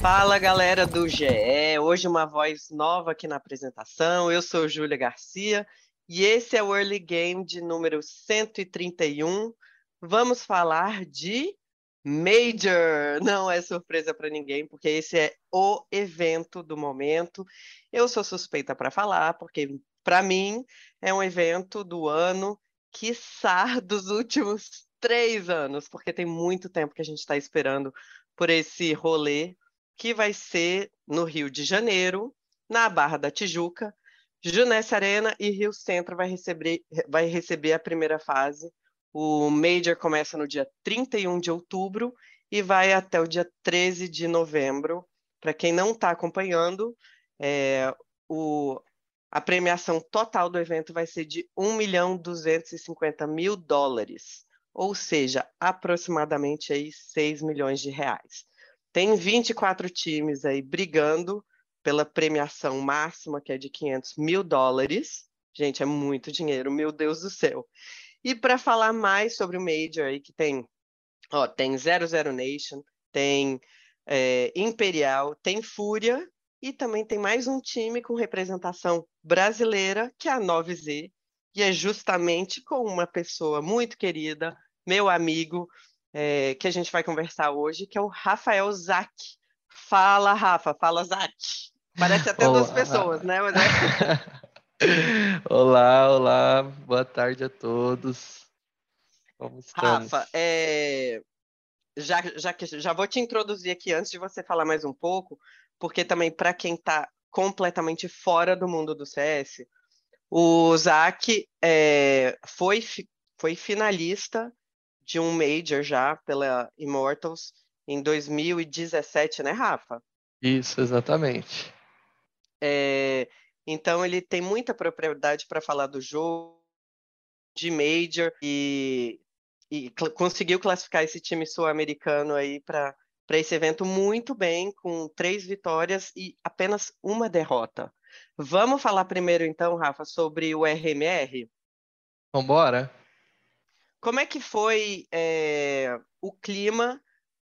Fala galera do GE, hoje uma voz nova aqui na apresentação. Eu sou Júlia Garcia e esse é o Early Game de número 131. Vamos falar de Major. Não é surpresa para ninguém, porque esse é o evento do momento. Eu sou suspeita para falar, porque para mim é um evento do ano, quiçá dos últimos três anos, porque tem muito tempo que a gente está esperando por esse rolê que vai ser no Rio de Janeiro, na Barra da Tijuca. Junesse Arena e Rio Centro vai receber, vai receber a primeira fase. O Major começa no dia 31 de outubro e vai até o dia 13 de novembro. Para quem não está acompanhando, é, o, a premiação total do evento vai ser de 1 milhão 250 mil dólares, ou seja, aproximadamente aí 6 milhões de reais. Tem 24 times aí brigando pela premiação máxima, que é de 500 mil dólares. Gente, é muito dinheiro, meu Deus do céu. E para falar mais sobre o Major aí, que tem, ó, tem 00 Nation, tem é, Imperial, tem Fúria e também tem mais um time com representação brasileira, que é a 9Z, e é justamente com uma pessoa muito querida, meu amigo, é, que a gente vai conversar hoje, que é o Rafael Zac. Fala, Rafa. Fala, Zac. Parece até olá. duas pessoas, né? Mas é... olá, olá. Boa tarde a todos. Como estamos? Rafa, é... já, já, já vou te introduzir aqui antes de você falar mais um pouco, porque também para quem está completamente fora do mundo do CS, o Zac é, foi, foi finalista de um Major já pela Immortals em 2017, né, Rafa? Isso, exatamente. É, então ele tem muita propriedade para falar do jogo, de Major, e, e cl conseguiu classificar esse time sul-americano aí para para esse evento muito bem, com três vitórias e apenas uma derrota. Vamos falar primeiro, então, Rafa, sobre o RMR? Vambora. Como é que foi é, o clima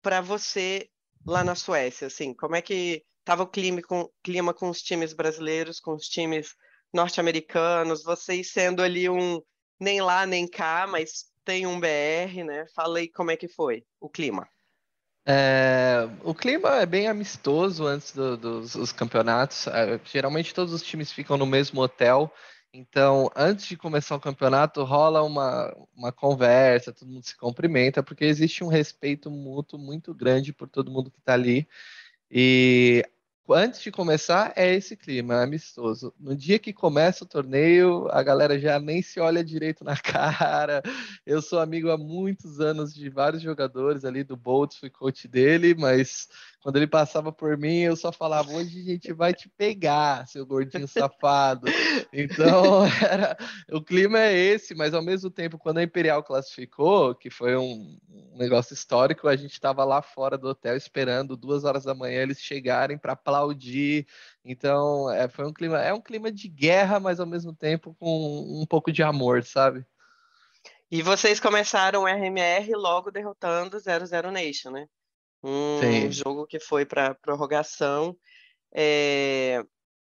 para você lá na Suécia? Assim, como é que estava o clima com, clima com os times brasileiros, com os times norte-americanos? Vocês sendo ali um nem lá nem cá, mas tem um BR, né? Fala aí como é que foi o clima. É, o clima é bem amistoso antes do, dos, dos campeonatos. É, geralmente todos os times ficam no mesmo hotel. Então, antes de começar o campeonato, rola uma, uma conversa, todo mundo se cumprimenta, porque existe um respeito mútuo muito grande por todo mundo que está ali. E antes de começar, é esse clima é amistoso. No dia que começa o torneio, a galera já nem se olha direito na cara. Eu sou amigo há muitos anos de vários jogadores ali do Boltz, fui coach dele, mas quando ele passava por mim, eu só falava: hoje a gente vai te pegar, seu gordinho safado. Então, era, o clima é esse, mas ao mesmo tempo, quando a Imperial classificou, que foi um, negócio histórico, a gente estava lá fora do hotel esperando duas horas da manhã eles chegarem para aplaudir. Então, é, foi um clima, é um clima de guerra, mas ao mesmo tempo com um pouco de amor, sabe? E vocês começaram o RMR logo derrotando 00 Nation, né? Um Sim. jogo que foi para prorrogação. É,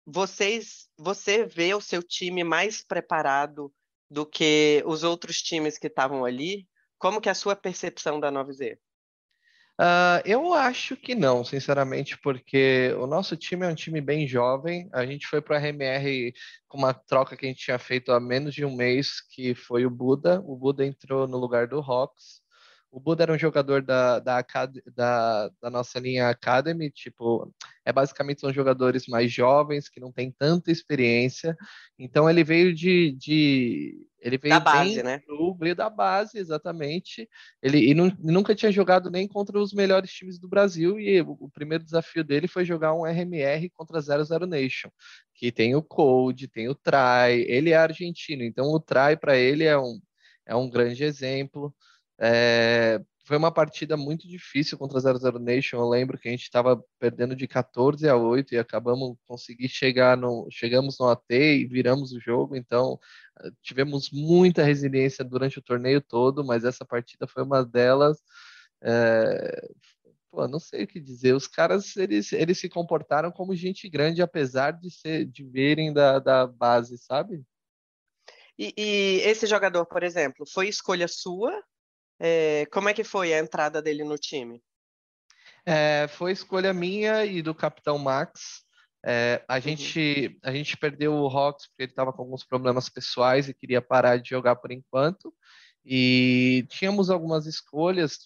vocês, você vê o seu time mais preparado do que os outros times que estavam ali? Como que é a sua percepção da 9Z? Uh, eu acho que não, sinceramente, porque o nosso time é um time bem jovem. A gente foi para a RMR com uma troca que a gente tinha feito há menos de um mês, que foi o Buda. O Buda entrou no lugar do Rocks. O Buda era um jogador da, da, da, da, nossa linha Academy, tipo, é basicamente são jogadores mais jovens, que não têm tanta experiência. Então ele veio de, de Ele veio da base, bem, né? veio da base, exatamente. Ele e não, nunca tinha jogado nem contra os melhores times do Brasil e o, o, primeiro desafio dele foi jogar um RMR contra 00 Nation, que tem o Code, tem o Try, ele é argentino, então o Try para ele é um, é um grande exemplo. É, foi uma partida muito difícil contra a 00 Nation. Eu lembro que a gente estava perdendo de 14 a 8 e acabamos conseguir chegar no chegamos no AT e viramos o jogo. Então, tivemos muita resiliência durante o torneio todo, mas essa partida foi uma delas. É... Pô, não sei o que dizer. Os caras eles, eles se comportaram como gente grande, apesar de ser de da, da base, sabe? E, e esse jogador, por exemplo, foi escolha sua é, como é que foi a entrada dele no time? É, foi escolha minha e do Capitão Max. É, a, uhum. gente, a gente perdeu o Hawks porque ele estava com alguns problemas pessoais e queria parar de jogar por enquanto. E tínhamos algumas escolhas,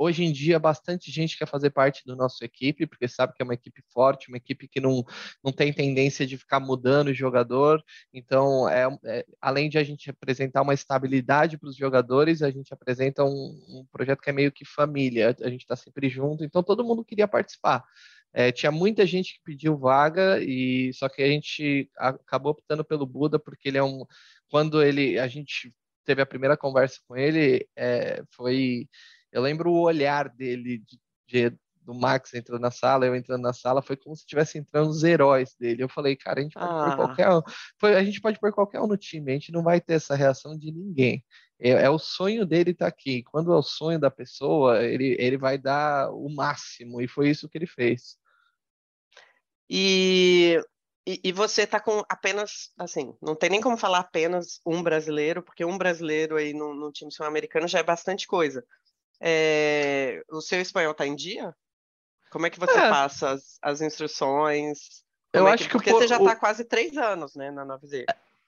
hoje em dia bastante gente quer fazer parte do nosso equipe, porque sabe que é uma equipe forte, uma equipe que não, não tem tendência de ficar mudando o jogador. Então, é, é além de a gente apresentar uma estabilidade para os jogadores, a gente apresenta um, um, projeto que é meio que família, a gente está sempre junto, então todo mundo queria participar. É, tinha muita gente que pediu vaga e só que a gente acabou optando pelo Buda porque ele é um quando ele a gente teve a primeira conversa com ele é, foi eu lembro o olhar dele, de, de, do Max entrando na sala, eu entrando na sala, foi como se estivesse entrando os heróis dele. Eu falei, cara, a gente pode ah. pôr qualquer um. Foi, a gente pode pôr qualquer um no time, a gente não vai ter essa reação de ninguém. É, é o sonho dele estar tá aqui. Quando é o sonho da pessoa, ele, ele vai dar o máximo, e foi isso que ele fez. E e, e, você está com apenas, assim, não tem nem como falar apenas um brasileiro, porque um brasileiro aí no, no time sul-americano já é bastante coisa. É, o seu espanhol está em dia? Como é que você é. passa as, as instruções? Como eu é acho que, porque você já está o... quase três anos, né, na 9Z.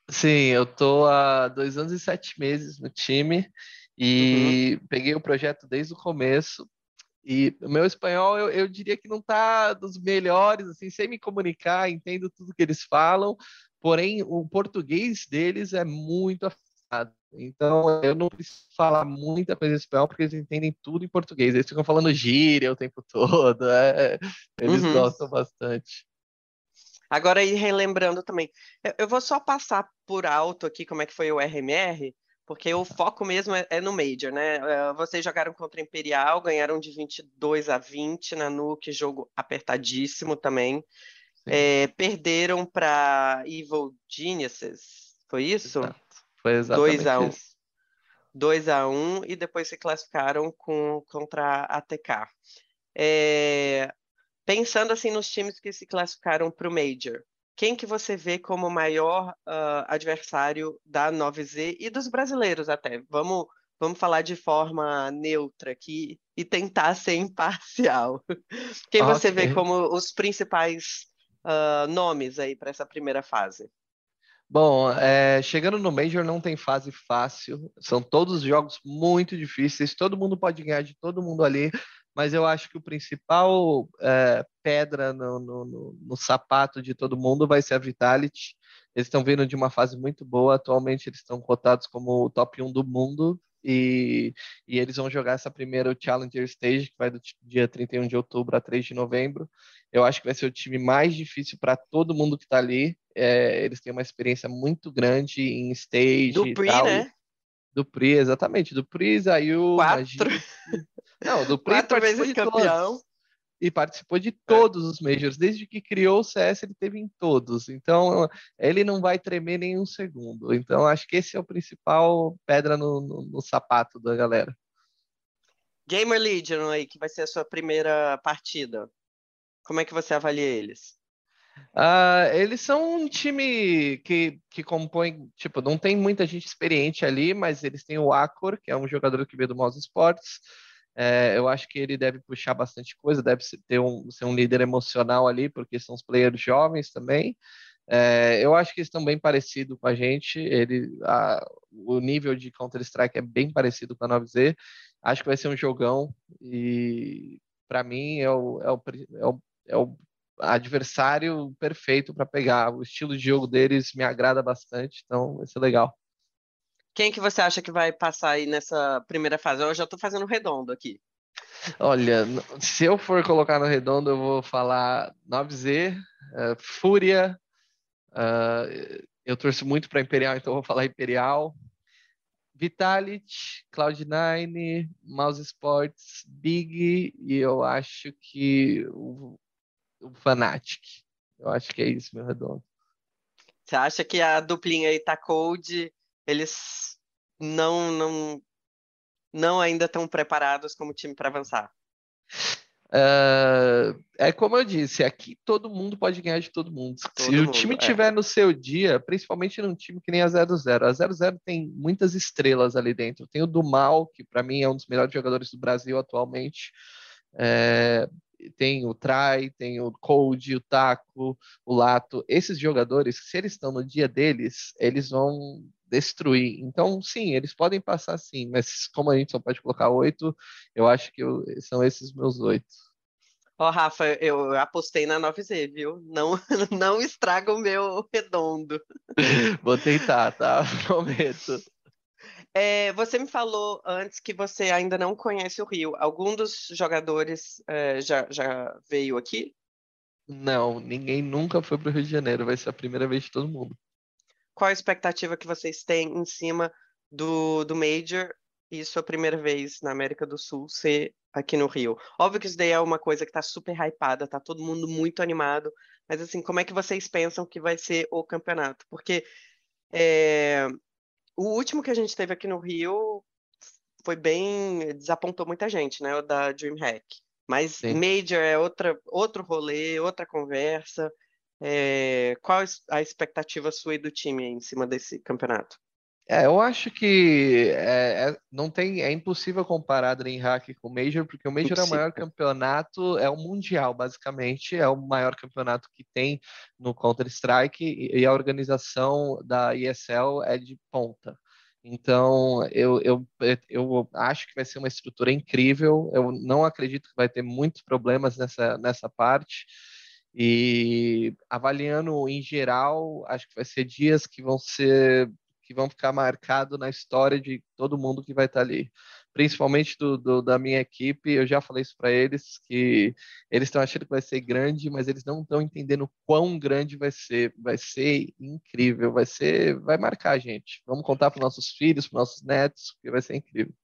Sim, eu tô há dois anos e sete meses no time e uhum. peguei o projeto desde o começo. E o meu espanhol, eu, eu diria que não está dos melhores, assim, sem me comunicar, entendo tudo que eles falam, porém o português deles é muito. Então, eu não preciso falar muita coisa em espanhol, porque eles entendem tudo em português. Eles ficam falando gíria o tempo todo. É, eles uhum. gostam bastante. Agora, aí, relembrando também, eu vou só passar por alto aqui como é que foi o RMR, porque o foco mesmo é, é no Major, né? Eh, vocês jogaram contra o Imperial, ganharam de 22 a 20 na Nuke, jogo apertadíssimo também. É, perderam para Evil Geniuses, foi isso? Exato. Foi exatamente 2 a 1 isso. 2 a 1 e depois se classificaram com, contra a ATK. É, pensando assim nos times que se classificaram para o Major, quem que você vê como o maior uh, adversário da 9Z e dos brasileiros até? Vamos, vamos falar de forma neutra aqui e tentar ser imparcial. Quem okay. você vê como os principais uh, nomes aí para essa primeira fase? Bom, é, chegando no Major não tem fase fácil, são todos jogos muito difíceis, todo mundo pode ganhar de todo mundo ali, mas eu acho que o principal é, pedra no, no, no, no, sapato de todo mundo vai ser a Vitality. Eles estão vindo de uma fase muito boa, atualmente eles estão cotados como o top 1 do mundo, e, e, eles vão jogar essa primeira Challenger Stage, que vai do dia 31 de outubro a 3 de novembro. Eu acho que vai ser o time mais difícil para todo mundo que está ali. É, eles têm uma experiência muito grande em stage. Do Pri, tal. né? Do Pri, exatamente. Do Pri, Zayu, Quatro. Não, do Pri Quatro vezes campeão. Todos. E participou de todos é. os Majors. Desde que criou o CS, ele teve em todos. Então, ele não vai tremer nem um segundo. Então, acho que esse é o principal pedra no, no, no sapato da galera. Gamer Legion aí, que vai ser a sua primeira partida. Como é que você avalia eles? Uh, eles são um time que, que compõe, tipo, não tem muita gente experiente ali, mas eles têm o Acor, que é um jogador que veio do Mouse Sports. É, eu acho que ele deve puxar bastante coisa, deve ter um, ser um líder emocional ali, porque são os players jovens também. É, eu acho que eles estão bem parecidos com a gente. Ele, a, o nível de Counter-Strike é bem parecido com a 9Z. Acho que vai ser um jogão e para mim é o, é o, é o é o adversário perfeito para pegar. O estilo de jogo deles me agrada bastante, então vai ser legal. Quem que você acha que vai passar aí nessa primeira fase? Eu já tô fazendo redondo aqui. Olha, se eu for colocar no redondo, eu vou falar 9Z, eh, Fúria. ah, eu torço muito para Imperial, então vou falar Imperial. Vitality, Cloud9, Mouse Sports, Big e eu acho que o, o Fnatic. Eu acho que é isso, meu redondo. Você acha que a duplinha aí tá cold, eles não não não ainda estão preparados como time para avançar? Ah, é como eu disse, aqui todo mundo pode ganhar de todo mundo. Se Todo o mundo, time é. tiver no seu dia, principalmente num time que nem a 0-0, a 0-0 tem muitas estrelas ali dentro. Tem o Dumal, que para mim é um dos melhores jogadores do Brasil atualmente. É, tem o Trai, tem o Cold, o Taco, o Lato. Esses jogadores, se eles estão no dia deles, eles vão destruir. Então, sim, eles podem passar sim, mas como a gente só pode colocar oito, eu acho que eu- são esses meus oito. Ó, Rafa, eu apostei na 9Z, viu? Não não estraga o meu redondo. Vou tentar, tá? Prometo. É, você me falou antes que você ainda não conhece o Rio. Algum dos jogadores é, já, já veio aqui? Não, ninguém nunca foi para o Rio de Janeiro, vai ser a primeira vez de todo mundo. Qual a expectativa que vocês têm em cima do, do Major e sua primeira vez na América do Sul ser aqui no Rio? Óbvio que isso daí é uma coisa que tá super hypada, tá todo mundo muito animado, mas assim, como é que vocês pensam que vai ser o campeonato? Porque é, o último que a gente teve aqui no Rio foi bem, desapontou muita gente, né? O da DreamHack. Mas Sim. Major é outra, outro rolê, outra conversa. É, qual a expectativa sua e do time em cima desse campeonato? É, eu acho que é, é- não tem, é impossível comparar DreamHack com o Major, porque o Major é o maior campeonato, é o mundial, basicamente, é o maior campeonato que tem no Counter-Strike e, e a organização da ESL é de ponta. Então, eu, eu, eu acho que vai ser uma estrutura incrível. Eu não acredito que vai ter muitos problemas nessa, nessa parte. E avaliando em geral, acho que vai ser dias que vão ser que vão ficar marcados na história de todo mundo que vai estar ali, principalmente do, do- da minha equipe. Eu já falei isso para eles que eles estão achando que vai ser grande, mas eles não estão entendendo quão grande vai ser. Vai ser incrível, vai ser, vai marcar a gente. Vamos contar para nossos filhos, para nossos netos, porque vai ser incrível.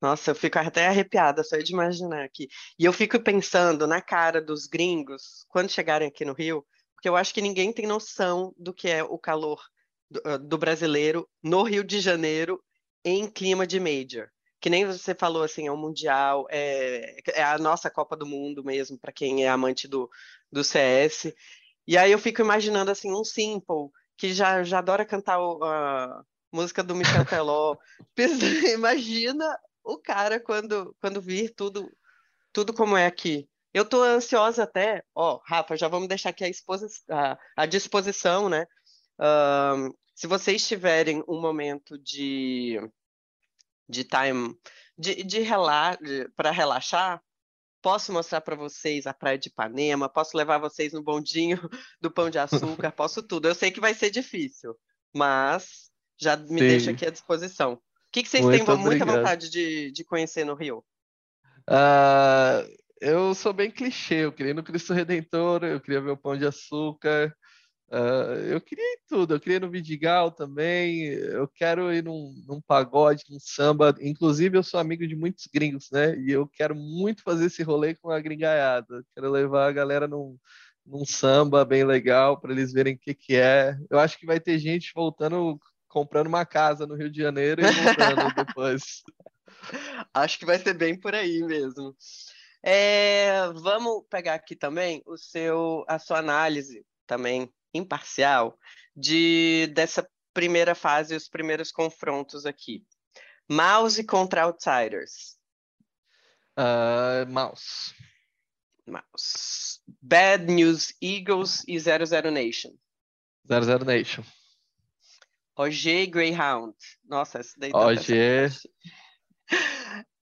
Nossa, eu fico até arrepiada só de imaginar aqui. E eu fico pensando na cara dos gringos quando chegarem aqui no Rio, porque eu acho que ninguém tem noção do que é o calor do, ah, do brasileiro no Rio de Janeiro em clima de major. Que nem você falou assim, é um mundial, é, é a nossa Copa do Mundo mesmo, para quem é amante do, do CS. E aí eu fico imaginando assim um Simple que já, já adora cantar o- a música do Michel Teló. Imagina o cara quando quando vir tudo tudo como é aqui. Eu tô ansiosa até, ó, Rafa, já vamos deixar aqui a, exposi- a, a disposição, né? Se vocês tiverem um momento de de time de, de rela para relaxar, posso mostrar para vocês a praia de Ipanema, posso levar vocês no bondinho do Pão de Açúcar, posso tudo. Eu sei que vai ser difícil, mas já me Sim. deixo aqui à disposição. O que, que vocês Muito têm vo- muita obrigado. vontade de, de conhecer no Rio? Ah, eu sou bem clichê, eu queria ir no Cristo Redentor, eu queria ver o Pão de Açúcar, ah, eu queria ir tudo, eu queria ir no Vidigal também, eu quero ir num, num pagode, num samba, inclusive eu sou amigo de muitos gringos, né? E eu quero muito fazer esse rolê com a gringaiada, quero levar a galera num, num samba bem legal para eles verem o que que é. Eu acho que vai ter gente voltando, comprando uma casa no Rio de Janeiro e voltando depois. Acho que vai ser bem por aí mesmo. É, vamos pegar aqui também o seu, a sua análise também imparcial de dessa primeira fase, os primeiros confrontos aqui. Mouse contra Outsiders. Ah, mouse. Mouse. Bad News Eagles e 00 Nation. 00 Nation. OG Greyhound. Nossa, essa daí tá OG.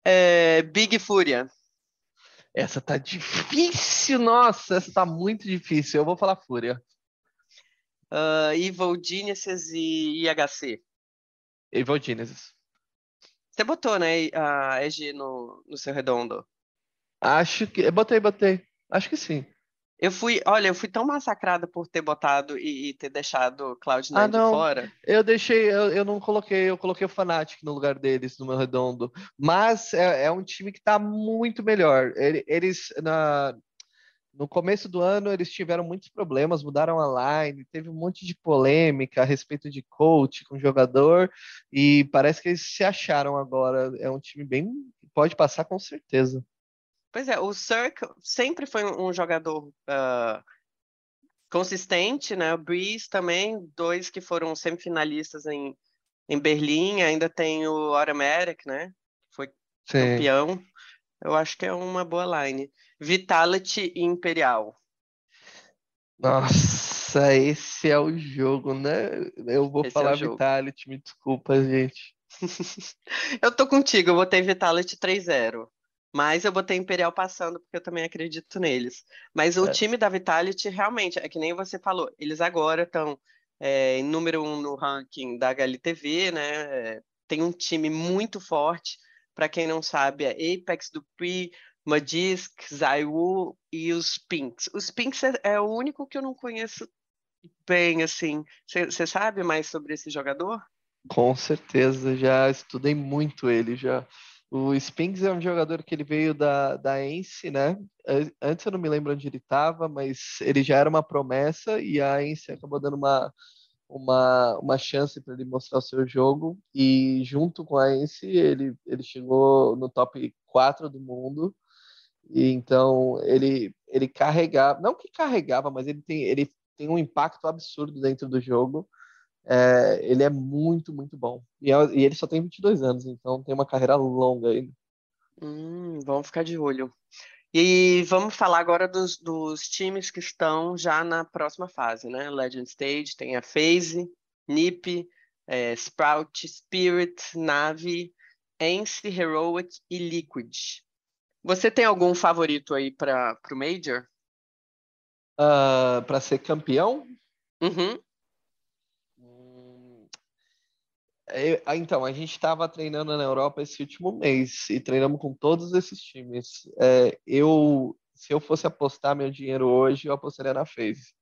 É, Big Fúria. Essa tá difícil, nossa, essa tá muito difícil. Eu vou falar Fúria. Uh, Evil Geniuses e IHC. Evil Genesis. Você botou, né, a EG no, no seu redondo? Acho que. Botei, botei. Acho que sim. Eu fui, olha, eu fui tão massacrada por ter botado e, e ter deixado Cloud9 Ah, de não. fora. Eu deixei, eu, eu não coloquei, eu coloquei o Fnatic no lugar deles no meu redondo. Mas é, é um time que tá muito melhor. Ele- Eles, na, no começo do ano, eles tiveram muitos problemas, mudaram a line, teve um monte de polêmica a respeito de coach com jogador, e parece que eles se acharam agora. É um time bem. Pode passar com certeza. Pois é, o Cirque sempre foi um jogador ah, consistente, né? O Breeze também, dois que foram semifinalistas em, em Berlim, ainda tem o Automatic, né? Foi Sim. campeão. Eu acho que é uma boa line. Vitality e Imperial. Nossa, esse é o jogo, né? Eu vou Esse é falar jogo. Vitality, me desculpa, gente. Eu tô contigo, eu botei Vitality 3-0. Mas eu botei Imperial passando, porque eu também acredito neles. Mas o É. time da Vitality, realmente, é que nem você falou, eles agora estão em número um no ranking da HLTV, né? É, tem um time muito forte. Para quem não sabe, é Apex, Dupree, Magisk, Zaiwu e os Pinks. Os Pinks é, é o único que eu não conheço bem, assim. Você sabe mais sobre esse jogador? Com certeza, já estudei muito ele já. O Spinks é um jogador que ele veio da, da Ence, né? An- Antes eu não me lembro onde ele estava, mas ele já era uma promessa e a Ence acabou dando uma, uma, uma chance para ele mostrar o seu jogo. E junto com a Ence, ele, ele chegou no top 4 do mundo. E então ele, ele carregava, não que carregava, mas ele tem, ele tem um impacto absurdo dentro do jogo. É, ele é muito, muito bom. E, é- e ele só tem 22 anos, então tem uma carreira longa ainda. Hum, vamos ficar de olho. E vamos falar agora dos, dos times que estão já na próxima fase, né? Legend Stage, tem a FaZe, NiP, eh, Sprout, Spirit, Navi, Ence, Heroic e Liquid. Você tem algum favorito aí para o Major? para ser campeão, Uhum. hum, ah, então, a gente estava treinando na Europa esse último mês e treinamos com todos esses times. É, eu, se eu fosse apostar meu dinheiro hoje, eu apostaria na FaZe.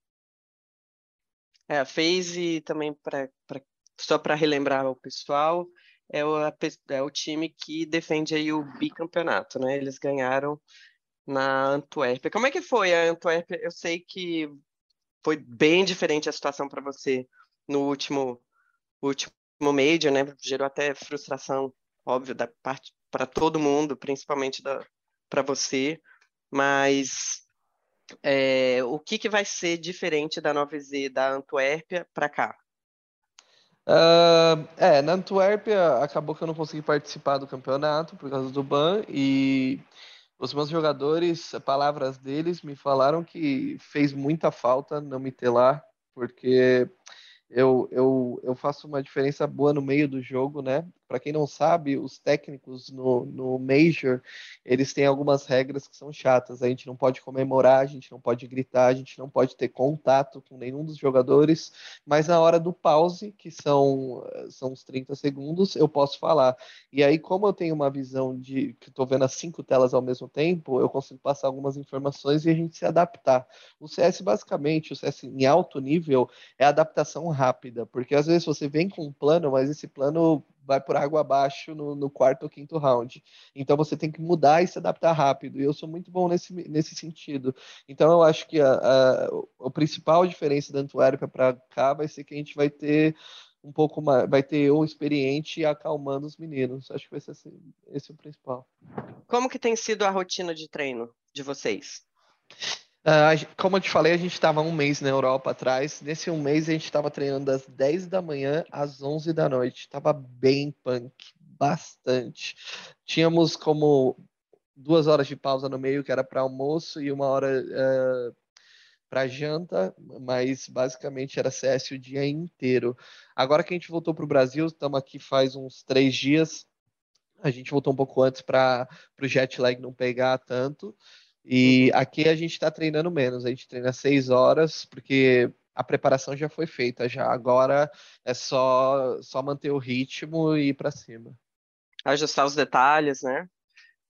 É, a FaZe também, pra, pra- só para relembrar o pessoal, é o, é o time que defende aí o bicampeonato, né? Eles ganharam na Antuérpia. Como é que foi a Antuérpia? Eu sei que foi bem diferente a situação para você no último, último Major, né? Gerou até frustração, óbvio, da parte para todo mundo, principalmente da para você. Mas é, o que que vai ser diferente da 9Z da Antuérpia para cá? Ah, é, na Antuérpia acabou que eu não consegui participar do campeonato por causa do ban e os meus jogadores, palavras deles, me falaram que fez muita falta não me ter lá, porque eu, eu, eu faço uma diferença boa no meio do jogo, né? Para quem não sabe, os técnicos no, no Major, eles têm algumas regras que são chatas. A gente não pode comemorar, a gente não pode gritar, a gente não pode ter contato com nenhum dos jogadores, mas na hora do pause, que são, são os 30 segundos, eu posso falar. E aí, como eu tenho uma visão de que estou vendo as cinco telas ao mesmo tempo, eu consigo passar algumas informações e a gente se adaptar. O CS, basicamente, o CS em alto nível, é adaptação rápida, porque às vezes você vem com um plano, mas esse plano vai por água abaixo no, no quarto ou quinto round. Então você tem que mudar e se adaptar rápido. E eu sou muito bom nesse, nesse sentido. Então eu acho que a, a, a principal diferença da Antuérpia para cá vai ser que a gente vai ter um pouco mais, vai ter eu experiente acalmando os meninos. Acho que vai ser assim, esse é o principal. Como que tem sido a rotina de treino de vocês? Uh, como eu te falei, a gente estava um mês na Europa atrás. Nesse um mês a gente estava treinando das 10 da manhã às 11 da noite. Estava bem punk, bastante. Tínhamos como duas horas de pausa no meio, que era para almoço, e uma hora uh, para janta, mas basicamente era CS o dia inteiro. Agora que a gente voltou para o Brasil, estamos aqui faz uns três dias. A gente voltou um pouco antes para o jet lag não pegar tanto. E aqui a gente está treinando menos, a gente treina seis horas, porque a preparação já foi feita já. Agora é só só manter o ritmo e ir para cima. Ajustar os detalhes, né?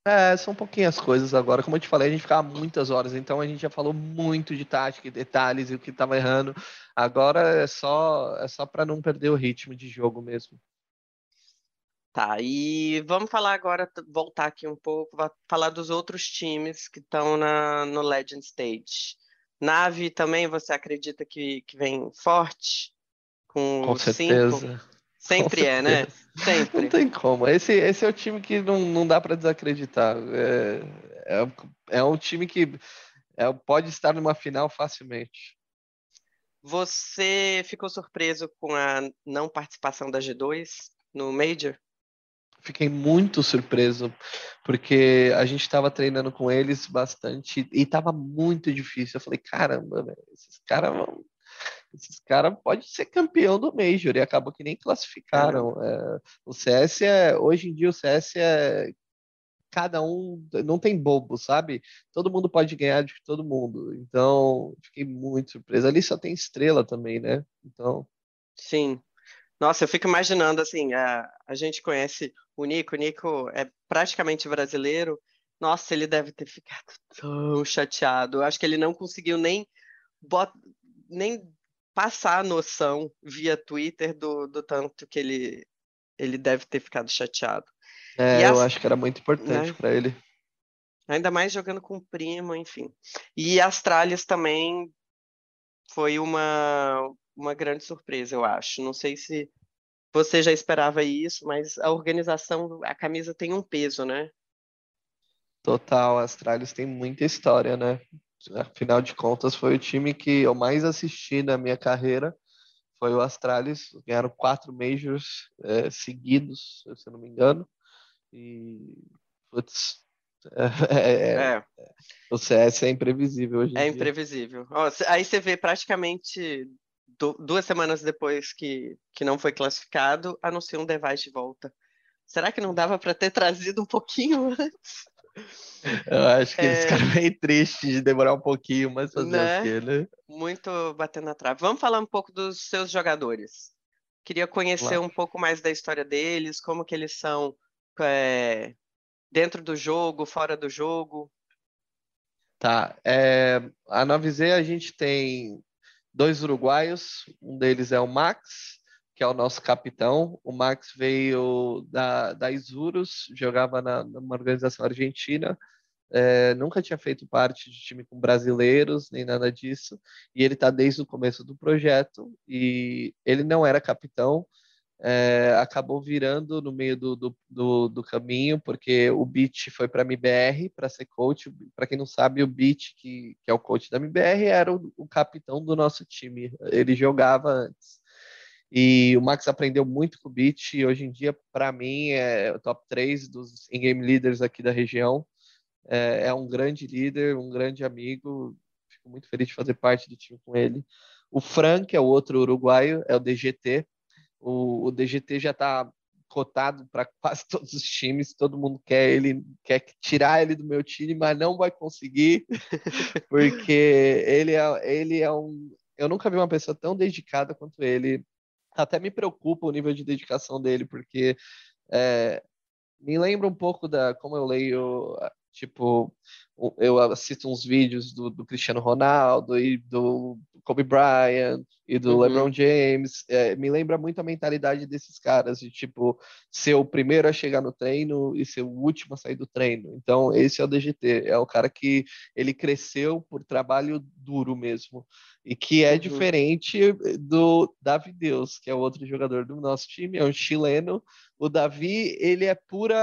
É, são pouquinhas coisas agora. Como eu te falei, a gente ficava muitas horas, então a gente já falou muito de tática e detalhes e o que estava errando. Agora é só é só para não perder o ritmo de jogo mesmo. Tá, e vamos falar agora, voltar aqui um pouco, falar dos outros times que estão no Legend Stage. Nave também, você acredita que, que vem forte? Com, com certeza. Cinco? Sempre é, né? Sempre. Não tem como. Esse, esse é o time que não, não dá para desacreditar. É, é, é, um time que é, pode estar numa final facilmente. Você ficou surpreso com a não participação da G2 no Major? Fiquei muito surpreso, porque a gente estava treinando com eles bastante e estava muito difícil. Eu falei, caramba, esses caras vão esses caras podem ser campeão do Major e acabou que nem classificaram. É, o CS é, hoje em dia o CS é cada um não tem bobo, sabe? Todo mundo pode ganhar de todo mundo. Então, fiquei muito surpreso. Ali só tem estrela também, né? Então, sim. Nossa, eu fico imaginando assim, a, a gente conhece o Nico, o Nico é praticamente brasileiro. Nossa, ele deve ter ficado tão chateado. Eu acho que ele não conseguiu nem bot... nem passar a noção via Twitter do, do tanto que ele, ele deve ter ficado chateado. É, as, eu acho que era muito importante né? para ele. Ainda mais jogando com o primo, enfim. E Astralis também foi uma, uma grande surpresa, eu acho. Não sei se você já esperava isso, mas a organização, a camisa tem um peso, né? Total, Astralis tem muita história, né? Afinal de contas, foi o time que eu mais assisti na minha carreira. Foi o Astralis, ganharam quatro majors é, seguidos, se eu não me engano. E, putz, é, é, é, o CS é imprevisível hoje. É dia. imprevisível. Ó, aí você vê praticamente duas semanas depois que, que não foi classificado, anuncia um device de volta. Será que não dava para ter trazido um pouquinho antes? Eu acho que é... eles ficaram meio tristes de demorar um pouquinho, mas fazer né? o quê, né? Muito batendo na trave. Vamos falar um pouco dos seus jogadores. Queria conhecer claro. um pouco mais da história deles, como que eles são é, dentro do jogo, fora do jogo. Tá. É, a 9Z a gente tem dois uruguaios, um deles é o Max, que é o nosso capitão. O Max veio da, da Isurus, jogava na, numa organização argentina, é, nunca tinha feito parte de time com brasileiros, nem nada disso, e ele está desde o começo do projeto, e ele não era capitão, é, acabou virando no meio do, do, do, do caminho, porque o Beat foi para a MBR para ser coach. Para quem não sabe, o Beat, que, que é o coach da MBR, era o, o capitão do nosso time. Ele jogava antes. E o Max aprendeu muito com o Beat e hoje em dia, para mim, é o top 3 dos in-game leaders aqui da região. É, é, um grande líder, um grande amigo. Fico muito feliz de fazer parte do time com ele. O Frank é o outro uruguaio, é o DGT. O, o DGT já está cotado para quase todos os times, todo mundo quer ele, quer tirar ele do meu time, mas não vai conseguir, porque ele é, ele é um. Eu nunca vi uma pessoa tão dedicada quanto ele até me preocupa o nível de dedicação dele, porque é, me lembra um pouco da como eu leio, tipo, eu assisto uns vídeos do, do Cristiano Ronaldo e do Kobe Bryant e do uhum. LeBron James. É, me lembra muito a mentalidade desses caras, de tipo, ser o primeiro a chegar no treino e ser o último a sair do treino. Então, esse é o DGT, é o cara que ele cresceu por trabalho duro mesmo. E que é uhum. diferente do Davi Deus, que é o outro jogador do nosso time, é um chileno. O Davi, ele é pura.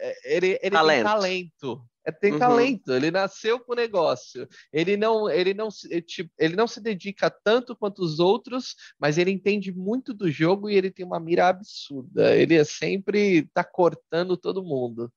É, ele, ele talento. tem talento. É, tem uhum. talento, ele nasceu com o negócio. Ele não, ele, não, tipo, ele não se dedica tanto quanto os outros, mas ele entende muito do jogo e ele tem uma mira absurda. Ele é sempre tá cortando todo mundo.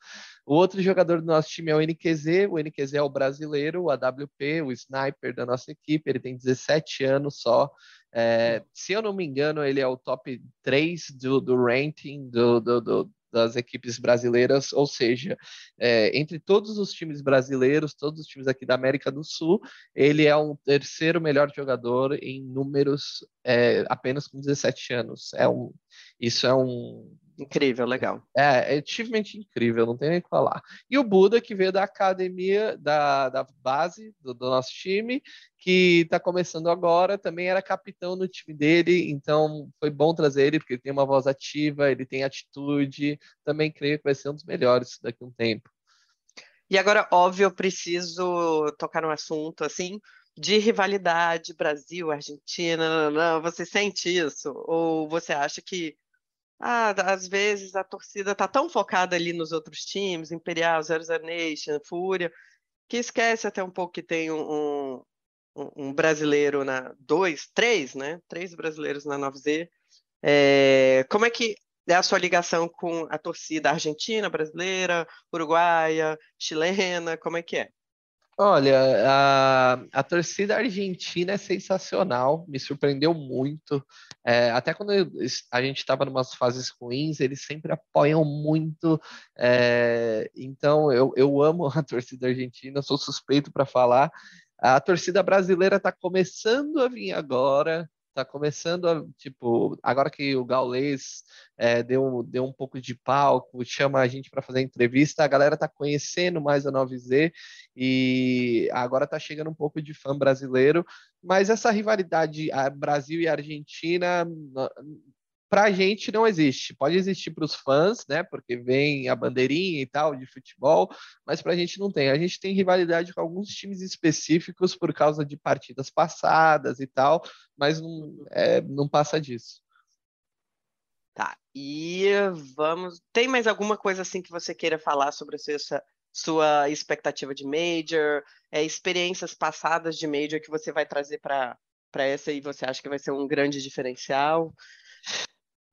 O outro jogador do nosso time é o NQZ. O NQZ é o brasileiro, o AWP, o sniper da nossa equipe. Ele tem 17 anos só. É, se eu não me engano, ele é o top 3 do, do ranking do, do, do das equipes brasileiras, ou seja, é, entre todos os times brasileiros, todos os times aqui da América do Sul, ele é o terceiro melhor jogador em números é, apenas com 17 anos. É um, isso é um Incrível, legal. É, é achievement incrível, não tem nem o que falar. E o Buda, que veio da academia, da, da base do, do nosso time, que está começando agora, também era capitão no time dele, então foi bom trazer ele, porque ele tem uma voz ativa, ele tem atitude, também creio que vai ser um dos melhores daqui a um tempo. E agora, óbvio, eu preciso tocar no assunto, assim, de rivalidade, Brasil, Argentina, não, você sente isso? Ou você acha que ah, às vezes a torcida tá tão focada ali nos outros times, Imperial, Zero Zero Nation, Fúria, que esquece até um pouco que tem um, um, um brasileiro na dois, três, né? Três brasileiros na 9Z. É, como é que é a sua ligação com a torcida argentina, brasileira, uruguaia, chilena? Como é que é? Olha, a, a torcida argentina é sensacional, me surpreendeu muito. É, até quando eu, a gente estava em umas fases ruins, eles sempre apoiam muito. É, então, eu, eu amo a torcida argentina, sou suspeito para falar. A torcida brasileira está começando a vir agora, tá começando a, tipo, agora que o Gaulês é, deu, deu um pouco de palco, chama a gente para fazer entrevista, a galera tá conhecendo mais a 9Z e agora tá chegando um pouco de fã brasileiro, mas essa rivalidade Brasil e Argentina para a gente não existe. Pode existir para os fãs, né? Porque vem a bandeirinha e tal de futebol, mas para a gente não tem. A gente tem rivalidade com alguns times específicos por causa de partidas passadas e tal, mas não, é, não passa disso. Tá. E vamos. Tem mais alguma coisa assim que você queira falar sobre essa sua expectativa de major, é, experiências passadas de major que você vai trazer para para essa e você acha que vai ser um grande diferencial?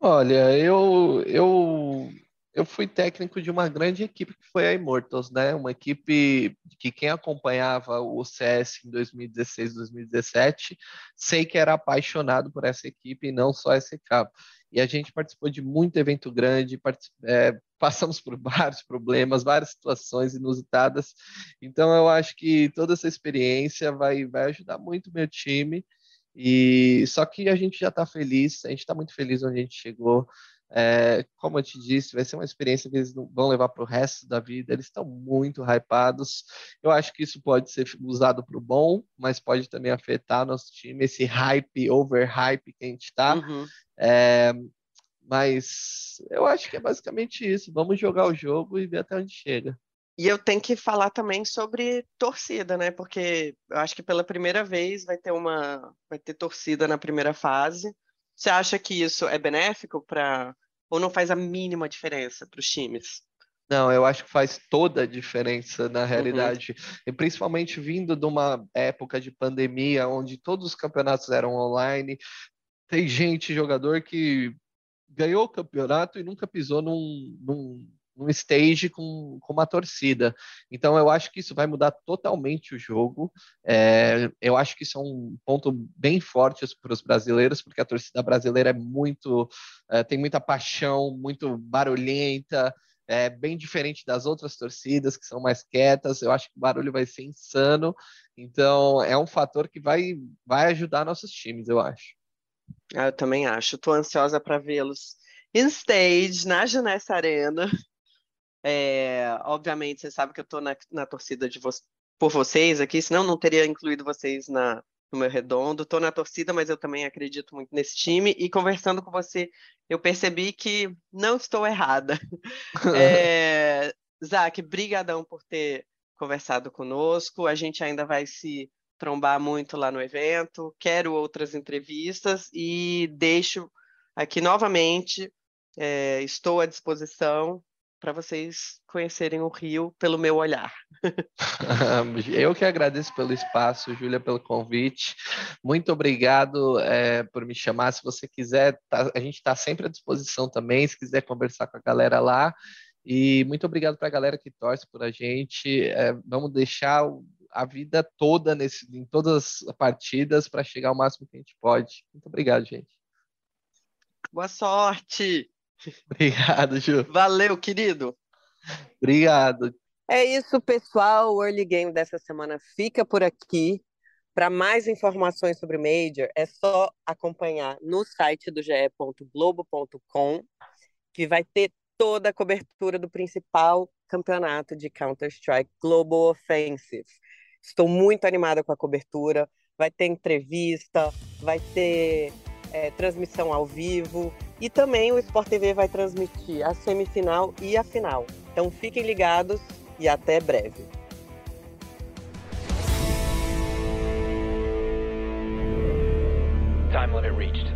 Olha, eu, eu, eu fui técnico de uma grande equipe que foi a Immortals, né? Uma equipe que quem acompanhava o CS em 2016, 2017, sei que era apaixonado por essa equipe e não só essa equipe. E a gente participou de muito evento grande, é, passamos por vários problemas, várias situações inusitadas. Então eu acho que toda essa experiência vai, vai ajudar muito o meu time e só que a gente já está feliz, a gente está muito feliz onde a gente chegou. É, como eu te disse, vai ser uma experiência que eles vão levar para o resto da vida. Eles estão muito hypados. Eu acho que isso pode ser usado para o bom, mas pode também afetar nosso time, esse hype, overhype que a gente está. Uhum. É, mas eu acho que é basicamente isso. Vamos jogar o jogo e ver até onde chega. E eu tenho que falar também sobre torcida, né? Porque eu acho que pela primeira vez vai ter uma vai ter torcida na primeira fase. Você acha que isso é benéfico para ou não faz a mínima diferença para os times? Não, eu acho que faz toda a diferença na uhum. realidade, uhum. e principalmente vindo de uma época de pandemia onde todos os campeonatos eram online. Tem gente, jogador que ganhou o campeonato e nunca pisou num, num um stage com, com uma torcida. Então, eu acho que isso vai mudar totalmente o jogo. É, eu acho que isso é um ponto bem forte para os brasileiros, porque a torcida brasileira é muito, é, tem muita paixão, muito barulhenta, é bem diferente das outras torcidas que são mais quietas. Eu acho que o barulho vai ser insano. Então, é um fator que vai, vai ajudar nossos times, eu acho. Ah, eu também acho. Estou ansiosa para vê-los in stage na Janessa Arena é, obviamente, você sabe que eu estou na, na, torcida de vo por vocês aqui, senão não teria incluído vocês na, no meu redondo. Estou na torcida, mas eu também acredito muito nesse time. E conversando com você, eu percebi que não estou errada. é, Zac, brigadão por ter conversado conosco. A gente ainda vai se trombar muito lá no evento. Quero outras entrevistas e deixo aqui novamente. É, estou à disposição para vocês conhecerem o Rio pelo meu olhar. Eu que agradeço pelo espaço, Júlia, pelo convite. Muito obrigado é, por me chamar. Se você quiser, tá, a gente está sempre à disposição também, se quiser conversar com a galera lá. E muito obrigado para a galera que torce por a gente. É, vamos deixar a vida toda nesse, em todas as partidas para chegar ao máximo que a gente pode. Muito obrigado, gente. Boa sorte! Obrigado, Ju. Valeu, querido. Obrigado. É isso, pessoal. O Early Game dessa semana fica por aqui. Para mais informações sobre o Major, é só acompanhar no site do ge.globo.com, que vai ter toda a cobertura do principal campeonato de Counter-Strike Global Offensive. Estou muito animada com a cobertura. Vai ter entrevista, vai ter é, transmissão ao vivo e também o Sport TV vai transmitir a semifinal e a final. Então fiquem ligados e até breve. Time limit reached.